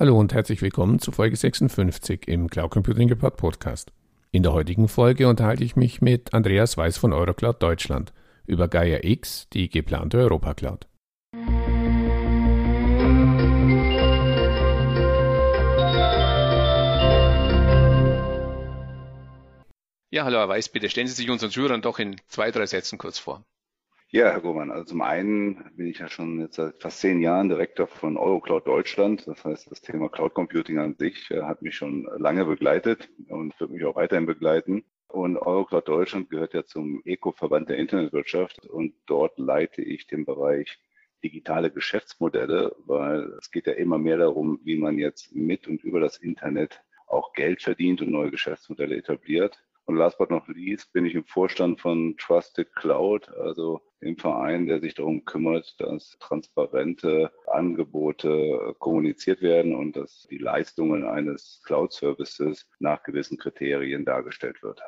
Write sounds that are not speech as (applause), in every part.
Hallo und herzlich willkommen zu Folge 56 im Cloud Computing Report Podcast. In der heutigen Folge unterhalte ich mich mit Andreas Weiß von Eurocloud Deutschland über Gaia X, die geplante Europa Cloud. Ja, hallo Herr Weiß, bitte stellen Sie sich unseren Zuhörern doch in zwei, drei Sätzen kurz vor. Ja, Herr Gohmann, also zum einen bin ich ja schon jetzt seit fast zehn Jahren Direktor von Eurocloud Deutschland. Das heißt, das Thema Cloud Computing an sich äh, hat mich schon lange begleitet und wird mich auch weiterhin begleiten. Und Eurocloud Deutschland gehört ja zum ECO-Verband der Internetwirtschaft und dort leite ich den Bereich digitale Geschäftsmodelle, weil es geht ja immer mehr darum, wie man jetzt mit und über das Internet auch Geld verdient und neue Geschäftsmodelle etabliert. Und last but not least bin ich im Vorstand von Trusted Cloud, also im Verein, der sich darum kümmert, dass transparente Angebote kommuniziert werden und dass die Leistungen eines Cloud-Services nach gewissen Kriterien dargestellt wird.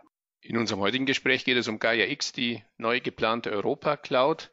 In unserem heutigen Gespräch geht es um Gaia X, die neu geplante Europa Cloud.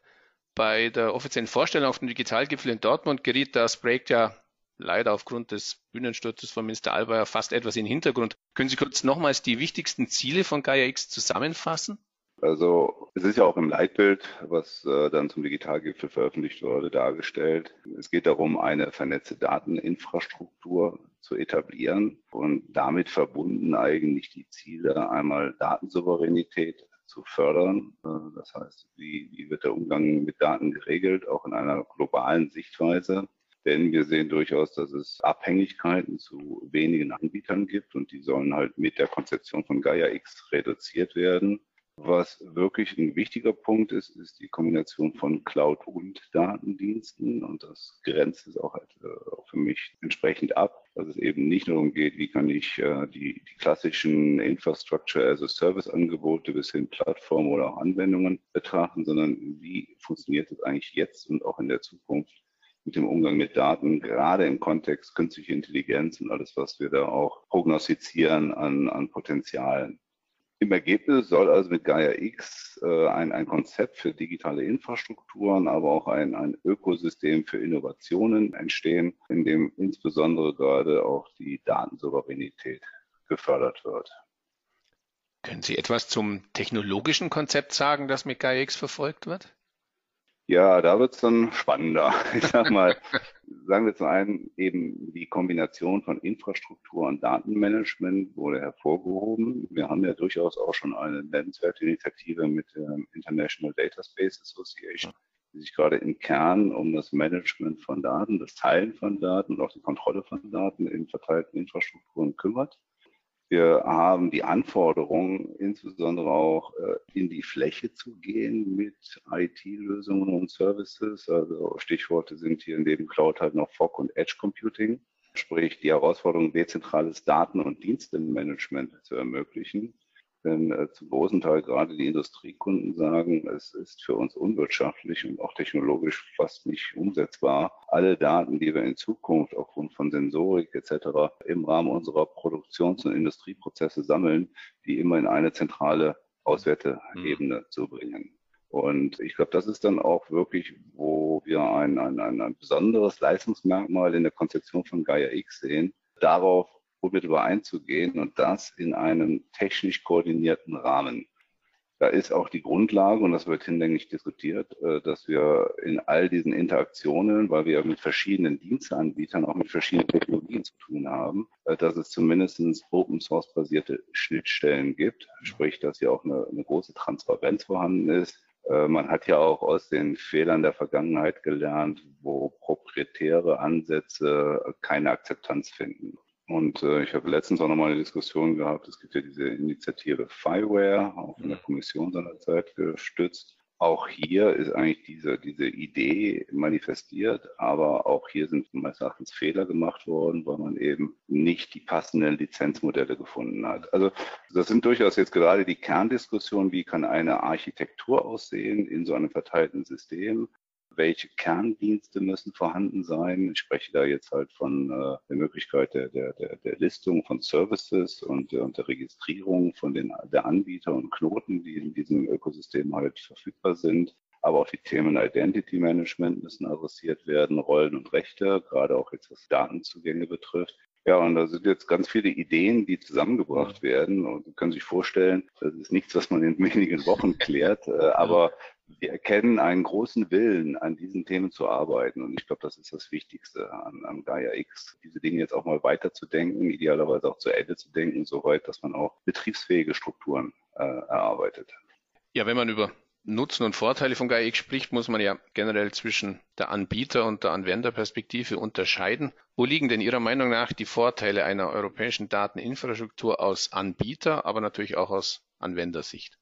Bei der offiziellen Vorstellung auf dem Digitalgipfel in Dortmund geriet das Projekt ja leider aufgrund des Bühnensturzes von Minister Albert fast etwas in den Hintergrund. Können Sie kurz nochmals die wichtigsten Ziele von Gaia X zusammenfassen? Also es ist ja auch im Leitbild, was äh, dann zum Digitalgipfel veröffentlicht wurde, dargestellt. Es geht darum, eine vernetzte Dateninfrastruktur zu etablieren und damit verbunden eigentlich die Ziele, einmal Datensouveränität zu fördern. Äh, das heißt, wie, wie wird der Umgang mit Daten geregelt, auch in einer globalen Sichtweise. Denn wir sehen durchaus, dass es Abhängigkeiten zu wenigen Anbietern gibt und die sollen halt mit der Konzeption von Gaia X reduziert werden. Was wirklich ein wichtiger Punkt ist, ist die Kombination von Cloud und Datendiensten. Und das grenzt es auch, äh, für mich entsprechend ab, dass es eben nicht nur darum geht, wie kann ich äh, die, die klassischen Infrastructure as a Service Angebote bis hin Plattformen oder auch Anwendungen betrachten, sondern wie funktioniert es eigentlich jetzt und auch in der Zukunft mit dem Umgang mit Daten, gerade im Kontext künstliche Intelligenz und alles, was wir da auch prognostizieren an, an Potenzialen. Im Ergebnis soll also mit Gaia X äh, ein, ein Konzept für digitale Infrastrukturen, aber auch ein, ein Ökosystem für Innovationen entstehen, in dem insbesondere gerade auch die Datensouveränität gefördert wird. Können Sie etwas zum technologischen Konzept sagen, das mit Gaia X verfolgt wird? Ja, da wird's dann spannender. (laughs) Ich sag mal, sagen wir zum einen eben die Kombination von Infrastruktur und Datenmanagement wurde hervorgehoben. Wir haben ja durchaus auch schon eine nennenswerte Initiative mit der International Data Space Association, die sich gerade im Kern um das Management von Daten, das Teilen von Daten und auch die Kontrolle von Daten in verteilten Infrastrukturen kümmert. Wir haben die Anforderung, insbesondere auch äh, in die Fläche zu gehen mit IT-Lösungen und Services. Also Stichworte sind hier neben Cloud halt noch Fog und Edge Computing, sprich die Herausforderung, dezentrales Daten- und Dienstenmanagement zu ermöglichen. Denn äh, zum großen Teil gerade die Industriekunden sagen, es ist für uns unwirtschaftlich und auch technologisch fast nicht umsetzbar, alle Daten, die wir in Zukunft aufgrund von Sensorik etc. im Rahmen unserer Produktions- und Industrieprozesse sammeln, die immer in eine zentrale Auswerteebene mhm. zu bringen. Und ich glaube, das ist dann auch wirklich, wo wir ein, ein, ein, ein besonderes Leistungsmerkmal in der Konzeption von Gaia X sehen, darauf unmittelbar einzugehen und das in einem technisch koordinierten Rahmen. Da ist auch die Grundlage, und das wird hinlänglich diskutiert, äh, dass wir in all diesen Interaktionen, weil wir mit verschiedenen Diensteanbietern, auch mit verschiedenen Technologien zu tun haben, äh, dass es zumindest Open Source basierte Schnittstellen gibt, sprich, dass hier auch eine, eine große Transparenz vorhanden ist. Äh, man hat ja auch aus den Fehlern der Vergangenheit gelernt, wo proprietäre Ansätze keine Akzeptanz finden. Und äh, ich habe letztens auch nochmal eine Diskussion gehabt. Es gibt ja diese Initiative Fireware, auch von der mhm. Kommission seinerzeit gestützt. Auch hier ist eigentlich diese, diese Idee manifestiert, aber auch hier sind meines Erachtens Fehler gemacht worden, weil man eben nicht die passenden Lizenzmodelle gefunden hat. Also das sind durchaus jetzt gerade die Kerndiskussionen, wie kann eine Architektur aussehen in so einem verteilten System welche Kerndienste müssen vorhanden sein. Ich spreche da jetzt halt von äh, der Möglichkeit der, der, der, der Listung von Services und, äh, und der Registrierung von den der Anbieter und Knoten, die in diesem Ökosystem halt verfügbar sind. aber auch die Themen Identity Management müssen adressiert werden, Rollen und Rechte, gerade auch jetzt was Datenzugänge betrifft. Ja, und da sind jetzt ganz viele Ideen, die zusammengebracht werden. Und Sie können sich vorstellen, das ist nichts, was man in wenigen Wochen klärt. Äh, aber wir erkennen einen großen Willen, an diesen Themen zu arbeiten. Und ich glaube, das ist das Wichtigste an, an Gaia X, diese Dinge jetzt auch mal weiterzudenken, idealerweise auch zu Ende zu denken, soweit, dass man auch betriebsfähige Strukturen äh, erarbeitet. Ja, wenn man über Nutzen und Vorteile von GAIX spricht, muss man ja generell zwischen der Anbieter- und der Anwenderperspektive unterscheiden. Wo liegen denn Ihrer Meinung nach die Vorteile einer europäischen Dateninfrastruktur aus Anbieter, aber natürlich auch aus Anwendersicht?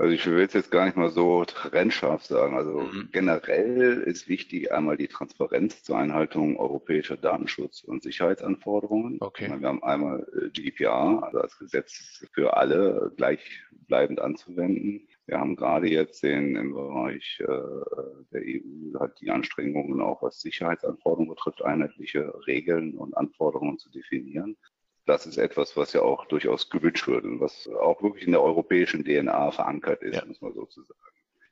Also ich will es jetzt gar nicht mal so trennscharf sagen. Also mhm. generell ist wichtig einmal die Transparenz zur Einhaltung europäischer Datenschutz- und Sicherheitsanforderungen. Okay. Wir haben einmal GDPR, also das Gesetz für alle gleichbleibend anzuwenden. Wir haben gerade jetzt den im Bereich äh, der EU hat die Anstrengungen auch was Sicherheitsanforderungen betrifft, einheitliche Regeln und Anforderungen zu definieren. Das ist etwas, was ja auch durchaus gewünscht wird und was auch wirklich in der europäischen DNA verankert ist, ja. muss man sozusagen.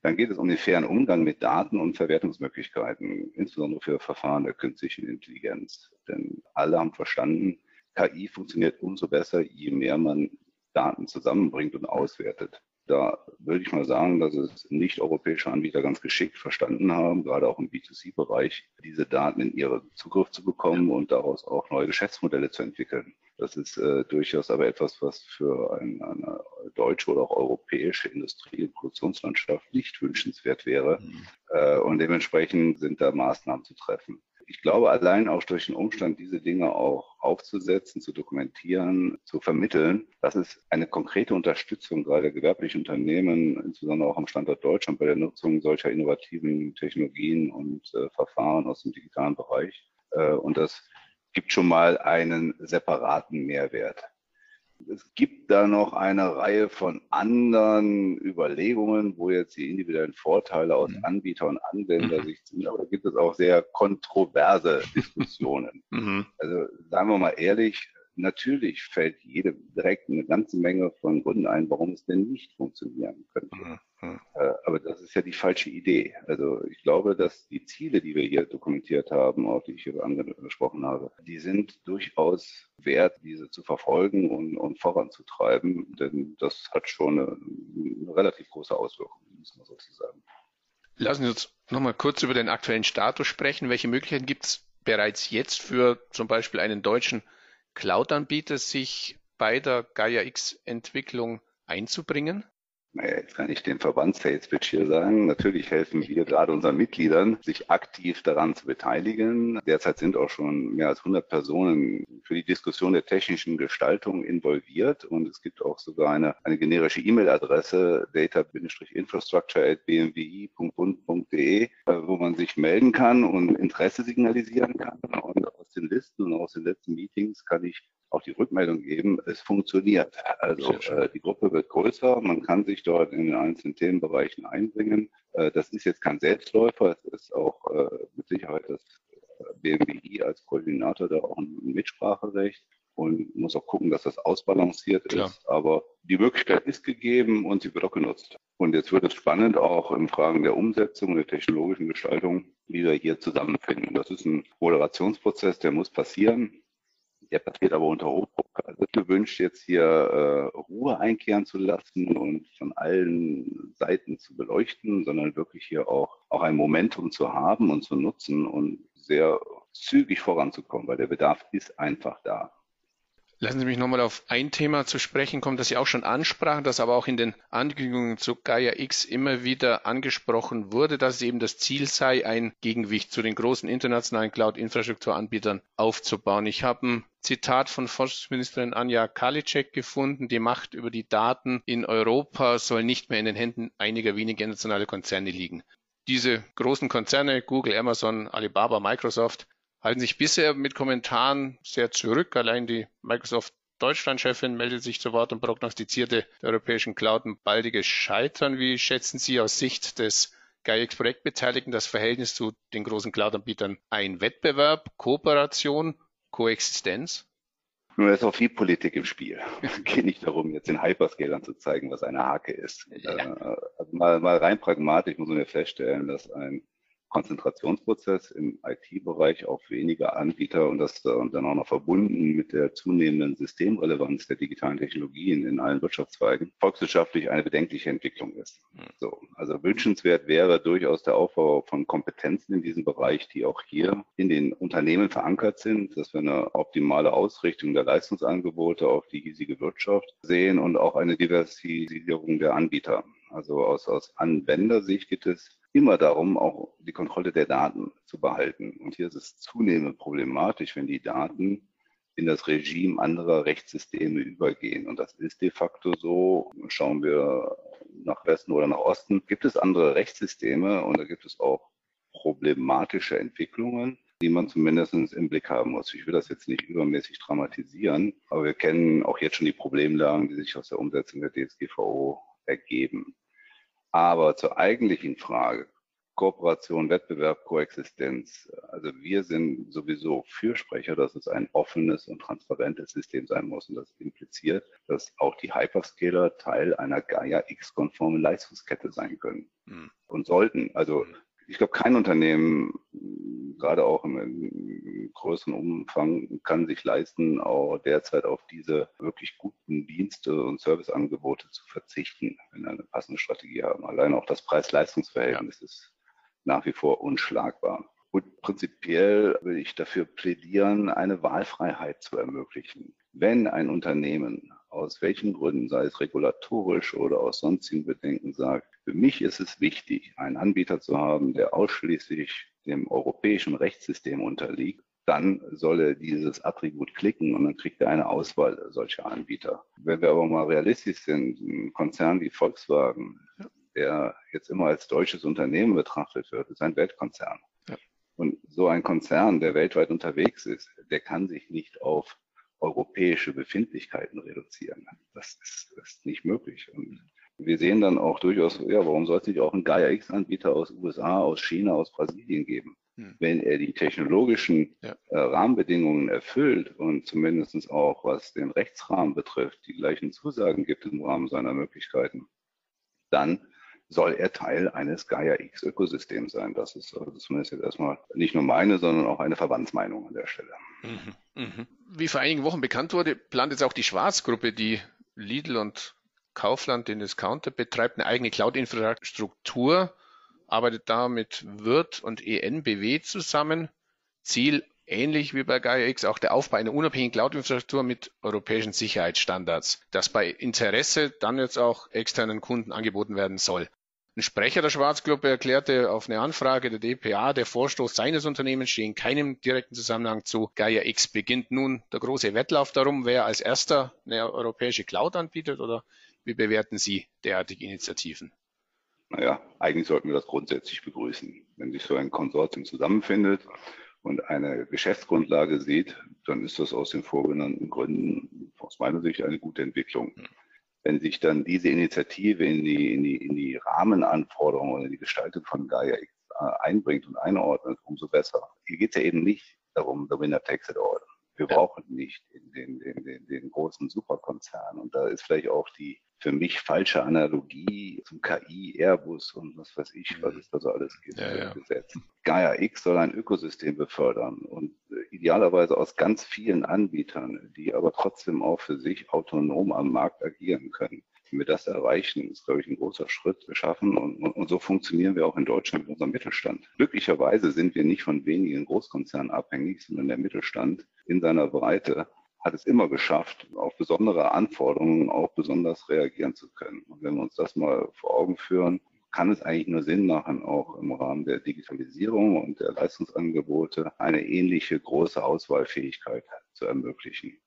Dann geht es um den fairen Umgang mit Daten und Verwertungsmöglichkeiten, insbesondere für Verfahren der künstlichen Intelligenz. Denn alle haben verstanden, KI funktioniert umso besser, je mehr man Daten zusammenbringt und auswertet. Da würde ich mal sagen, dass es nicht-europäische Anbieter ganz geschickt verstanden haben, gerade auch im B2C-Bereich, diese Daten in ihren Zugriff zu bekommen und daraus auch neue Geschäftsmodelle zu entwickeln. Das ist äh, durchaus aber etwas, was für ein, eine deutsche oder auch europäische Industrie- und Produktionslandschaft nicht wünschenswert wäre. Mhm. Äh, und dementsprechend sind da Maßnahmen zu treffen ich glaube, allein auch durch den Umstand, diese Dinge auch aufzusetzen, zu dokumentieren, zu vermitteln, das ist eine konkrete Unterstützung gerade gewerbliche Unternehmen, insbesondere auch am Standort Deutschland bei der Nutzung solcher innovativen Technologien und äh, Verfahren aus dem digitalen Bereich. Äh, und das gibt schon mal einen separaten Mehrwert. Es gibt da noch eine Reihe von anderen Überlegungen, wo jetzt die individuellen Vorteile aus mhm. Anbieter- und Anwendersicht sind, aber da gibt es auch sehr kontroverse (laughs) Diskussionen. Mhm. Also sagen wir mal ehrlich, natürlich fällt jedem direkt eine ganze Menge von Gründen ein, warum es denn nicht funktionieren könnte. Mhm. Äh, aber das ist ja die falsche Idee. Also ich glaube, dass die Ziele, die wir hier dokumentiert haben, auf die ich hier angesprochen habe, die sind durchaus wert, diese zu verfolgen und, und voranzutreiben, denn das hat schon eine, eine relativ große Auswirkung, muss man sozusagen. Lassen Sie uns nochmal kurz über den aktuellen Status sprechen. Welche Möglichkeiten gibt es bereits jetzt für zum Beispiel einen deutschen Cloud-Anbieter, sich bei der Gaia X-Entwicklung einzubringen? Naja, jetzt kann ich den Verband-Sales-Pitch hier sagen. Natürlich helfen wir gerade unseren Mitgliedern, sich aktiv daran zu beteiligen. Derzeit sind auch schon mehr als 100 Personen für die Diskussion der technischen Gestaltung involviert. Und es gibt auch sogar eine, eine generische E-Mail-Adresse, data-infrastructure.bmwi.bund.de, äh, wo man sich melden kann und Interesse signalisieren kann. Und aus den Listen und aus den letzten Meetings kann ich auch die Rückmeldung geben, es funktioniert. Also äh, die Gruppe wird größer, man kann sich dort in den einzelnen Themenbereichen einbringen. Äh, das ist jetzt kein Selbstläufer, es ist auch äh, mit Sicherheit das äh, BMWI als Koordinator da auch ein Mitspracherecht und muss auch gucken, dass das ausbalanciert Klar. ist. Aber die Möglichkeit ist gegeben und sie wird auch genutzt. Und jetzt wird es spannend auch in Fragen der Umsetzung und der technologischen Gestaltung, wie wir hier zusammenfinden. Das ist ein Moderationsprozess, der muss passieren. Der passiert aber unter Hochdruck. Also gewünscht, jetzt hier äh, Ruhe einkehren zu lassen und von allen Seiten zu beleuchten, sondern wirklich hier auch, auch ein Momentum zu haben und zu nutzen und sehr zügig voranzukommen, weil der Bedarf ist einfach da. Lassen Sie mich nochmal auf ein Thema zu sprechen kommen, das Sie auch schon ansprachen, das aber auch in den Ankündigungen zu Gaia X immer wieder angesprochen wurde, dass es eben das Ziel sei, ein Gegengewicht zu den großen internationalen Cloud-Infrastrukturanbietern aufzubauen. Ich habe ein Zitat von Forschungsministerin Anja Karliczek gefunden. Die Macht über die Daten in Europa soll nicht mehr in den Händen einiger weniger internationale Konzerne liegen. Diese großen Konzerne, Google, Amazon, Alibaba, Microsoft, halten sich bisher mit Kommentaren sehr zurück. Allein die Microsoft Deutschland-Chefin meldet sich zu Wort und prognostizierte der europäischen Cloud ein baldiges Scheitern. Wie schätzen Sie aus Sicht des GAIX-Projektbeteiligten das Verhältnis zu den großen Cloud-Anbietern ein? Wettbewerb, Kooperation, Koexistenz? Nur ist auch viel Politik im Spiel. (laughs) Es geht nicht darum, jetzt den Hyperscalern zu zeigen, was eine Hake ist. Ja. Äh, mal, mal rein pragmatisch muss man ja feststellen, dass ein Konzentrationsprozess im IT-Bereich auf weniger Anbieter und das und dann auch noch verbunden mit der zunehmenden Systemrelevanz der digitalen Technologien in allen Wirtschaftszweigen volkswirtschaftlich eine bedenkliche Entwicklung ist. Hm. So, also wünschenswert wäre durchaus der Aufbau von Kompetenzen in diesem Bereich, die auch hier in den Unternehmen verankert sind, dass wir eine optimale Ausrichtung der Leistungsangebote auf die hiesige Wirtschaft sehen und auch eine Diversisierung der Anbieter. Also aus, aus Anwendersicht geht es immer darum, auch die Kontrolle der Daten zu behalten. Und hier ist es zunehmend problematisch, wenn die Daten in das Regime anderer Rechtssysteme übergehen. Und das ist de facto so. Schauen wir nach Westen oder nach Osten, gibt es andere Rechtssysteme und da gibt es auch problematische Entwicklungen, die man zumindest im Blick haben muss. Ich will das jetzt nicht übermäßig dramatisieren, aber wir kennen auch jetzt schon die Problemlagen, die sich aus der Umsetzung der DSGVO ergeben. Aber zur eigentlichen Frage, Kooperation, Wettbewerb, Koexistenz. Also wir sind sowieso Fürsprecher, dass es ein offenes und transparentes System sein muss. Und das impliziert, dass auch die Hyperscaler Teil einer Gaia X-konformen Leistungskette sein können mhm. und sollten. Also mhm ich glaube, kein Unternehmen, gerade auch im, im, größeren Umfang, kann sich leisten, auch derzeit auf diese wirklich guten Dienste und Serviceangebote zu verzichten, wenn wir eine passende Strategie haben. Allein auch das Preis-Leistungs-Verhältnis ja. ist nach wie vor unschlagbar. Und prinzipiell will ich dafür plädieren, eine Wahlfreiheit zu ermöglichen. Wenn ein Unternehmen aus welchen Gründen, sei es regulatorisch oder aus sonstigen Bedenken, sagt, für mich ist es wichtig, einen Anbieter zu haben, der ausschließlich dem europäischen Rechtssystem unterliegt, dann soll er dieses Attribut klicken und dann kriegt er eine Auswahl solcher Anbieter. Wenn wir aber mal realistisch sind, ein Konzern wie Volkswagen, der jetzt immer als deutsches Unternehmen betrachtet wird, ist ein Weltkonzern. Ja. Und so ein Konzern, der weltweit unterwegs ist, der kann sich nicht auf europäische Befindlichkeiten reduzieren. Das ist, das ist nicht möglich. Und wir sehen dann auch durchaus, ja, warum soll es nicht auch einen Gaia X-Anbieter aus USA, aus China, aus Brasilien geben? Hm. Wenn er die technologischen ja. äh, Rahmenbedingungen erfüllt und zumindest auch was den Rechtsrahmen betrifft, die gleichen Zusagen gibt im Rahmen seiner Möglichkeiten, dann soll er Teil eines Gaia X Ökosystems sein. Das ist also zumindest jetzt erstmal nicht nur meine, sondern auch eine Verbandsmeinung an der Stelle. Mhm, mh. Wie vor einigen Wochen bekannt wurde, plant jetzt auch die Schwarzgruppe, die Lidl und Kaufland, den Discounter betreibt, eine eigene Cloud-Infrastruktur, arbeitet da mit Wirt und ENBW zusammen. Ziel ähnlich wie bei Gaia X auch der Aufbau einer unabhängigen Cloud-Infrastruktur mit europäischen Sicherheitsstandards, das bei Interesse dann jetzt auch externen Kunden angeboten werden soll. Ein Sprecher der Schwarzgruppe erklärte auf eine Anfrage der DPA, der Vorstoß seines Unternehmens stehe in keinem direkten Zusammenhang zu Gaia X. Beginnt nun der große Wettlauf darum, wer als erster eine europäische Cloud anbietet oder wie bewerten Sie derartige Initiativen? Naja, eigentlich sollten wir das grundsätzlich begrüßen. Wenn sich so ein Konsortium zusammenfindet und eine Geschäftsgrundlage sieht, dann ist das aus den vorgenannten Gründen aus meiner Sicht eine gute Entwicklung. Wenn sich dann diese Initiative in die, in die, in die Rahmenanforderungen oder in die Gestaltung von Gaia X äh, einbringt und einordnet, umso besser. Hier geht es ja eben nicht darum, the winner takes it all. Wir ja. brauchen nicht den, den, den, den großen Superkonzern. Und da ist vielleicht auch die für mich falsche Analogie zum KI, Airbus und was weiß ich, was mhm. es da so alles gibt, ja, ja. gesetzt. Gaia X soll ein Ökosystem befördern und äh, idealerweise aus ganz vielen Anbietern, die aber trotzdem auch für sich autonom am Markt agieren können. Wenn wir das erreichen, ist, glaube ich, ein großer Schritt geschaffen. Und, und, und, so funktionieren wir auch in Deutschland mit unserem Mittelstand. Glücklicherweise sind wir nicht von wenigen Großkonzernen abhängig, sondern der Mittelstand in seiner Breite hat es immer geschafft, auf besondere Anforderungen auch besonders reagieren zu können. Und wenn wir uns das mal vor Augen führen, kann es eigentlich nur Sinn machen, auch im Rahmen der Digitalisierung und der Leistungsangebote eine ähnliche große Auswahlfähigkeit zu ermöglichen.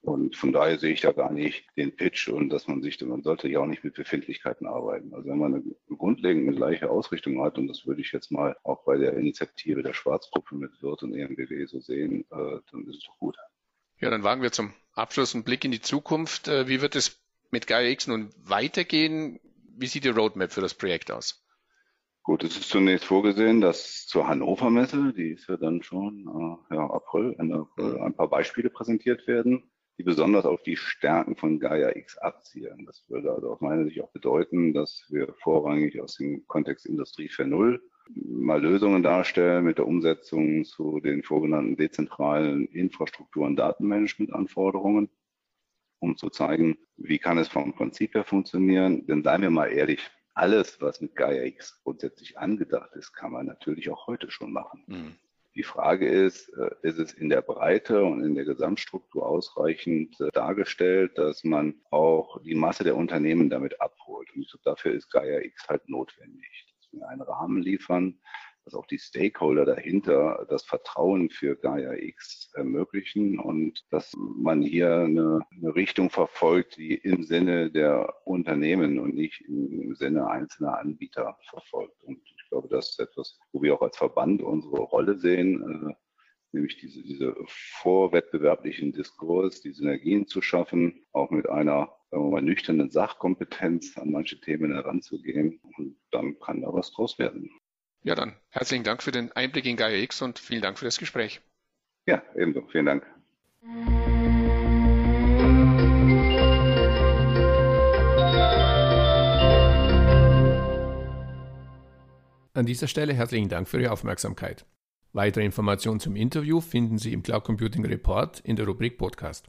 Und von daher sehe ich da gar nicht den Pitch und dass man sich, man sollte ja auch nicht mit Befindlichkeiten arbeiten. Also wenn man eine grundlegende gleiche Ausrichtung hat, und das würde ich jetzt mal auch bei der Initiative der Schwarzgruppe mit Wirt und EMBW so sehen, äh, dann ist es doch gut. Ja, dann wagen wir zum Abschluss einen Blick in die Zukunft. Äh, wie wird es mit Gaia X nun weitergehen? Wie sieht die Roadmap für das Projekt aus? Gut, es ist zunächst vorgesehen, dass zur Hannover Messe, die ist ja dann schon äh, ja, April, Ende April, ein paar Beispiele präsentiert werden die besonders auf die Stärken von Gaia X abzielen. Das würde also aus meiner Sicht auch bedeuten, dass wir vorrangig aus dem Kontext Industrie 4.0 mal Lösungen darstellen mit der Umsetzung zu den vorgenannten dezentralen Infrastruktur- und Datenmanagement-Anforderungen, um zu zeigen, wie kann es vom Prinzip her funktionieren. Denn seien wir mal ehrlich, alles, was mit Gaia X grundsätzlich angedacht ist, kann man natürlich auch heute schon machen. Mhm. Die Frage ist, äh, ist es in der Breite und in der Gesamtstruktur ausreichend äh, dargestellt, dass man auch die Masse der Unternehmen damit abholt? Und ich glaube, dafür ist Gaia X halt notwendig, einen Rahmen liefern, dass auch die Stakeholder dahinter das Vertrauen für Gaia X ermöglichen und dass man hier eine, eine, Richtung verfolgt, die im Sinne der Unternehmen und nicht im Sinne einzelner Anbieter verfolgt. Und ich glaube, das ist etwas, wo wir auch als Verband unsere Rolle sehen, äh, nämlich diese, diese vorwettbewerblichen Diskurs, die Synergien zu schaffen, auch mit einer sagen wir mal, nüchternen Sachkompetenz an manche Themen heranzugehen. Und dann kann da was draus werden. Ja, dann herzlichen Dank für den Einblick in Gaia X und vielen Dank für das Gespräch. Ja, ebenso. Vielen Dank. An dieser Stelle herzlichen Dank für Ihre Aufmerksamkeit. Weitere Informationen zum Interview finden Sie im Cloud Computing Report in der Rubrik Podcast.